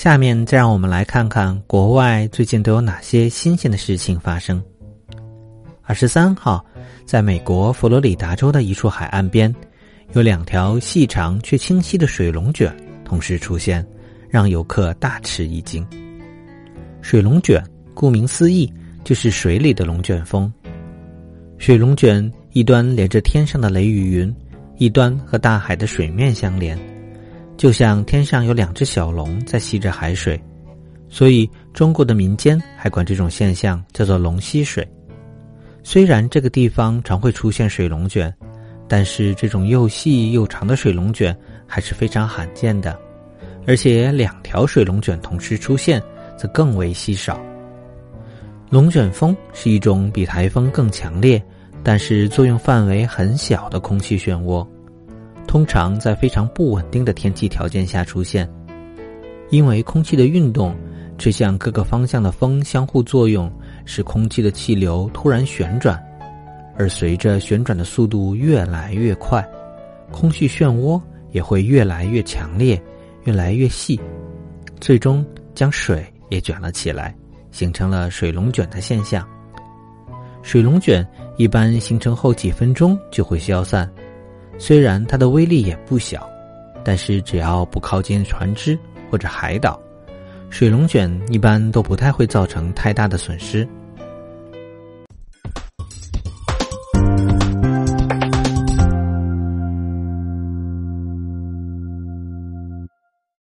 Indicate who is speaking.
Speaker 1: 下面再让我们来看看国外最近都有哪些新鲜的事情发生。二十三号，在美国佛罗里达州的一处海岸边，有两条细长却清晰的水龙卷同时出现，让游客大吃一惊。水龙卷顾名思义就是水里的龙卷风。水龙卷一端连着天上的雷雨云，一端和大海的水面相连。就像天上有两只小龙在吸着海水，所以中国的民间还管这种现象叫做“龙吸水”。虽然这个地方常会出现水龙卷，但是这种又细又长的水龙卷还是非常罕见的，而且两条水龙卷同时出现则更为稀少。龙卷风是一种比台风更强烈，但是作用范围很小的空气漩涡。通常在非常不稳定的天气条件下出现，因为空气的运动，吹向各个方向的风相互作用，使空气的气流突然旋转，而随着旋转的速度越来越快，空气漩涡也会越来越强烈，越来越细，最终将水也卷了起来，形成了水龙卷的现象。水龙卷一般形成后几分钟就会消散。虽然它的威力也不小，但是只要不靠近船只或者海岛，水龙卷一般都不太会造成太大的损失。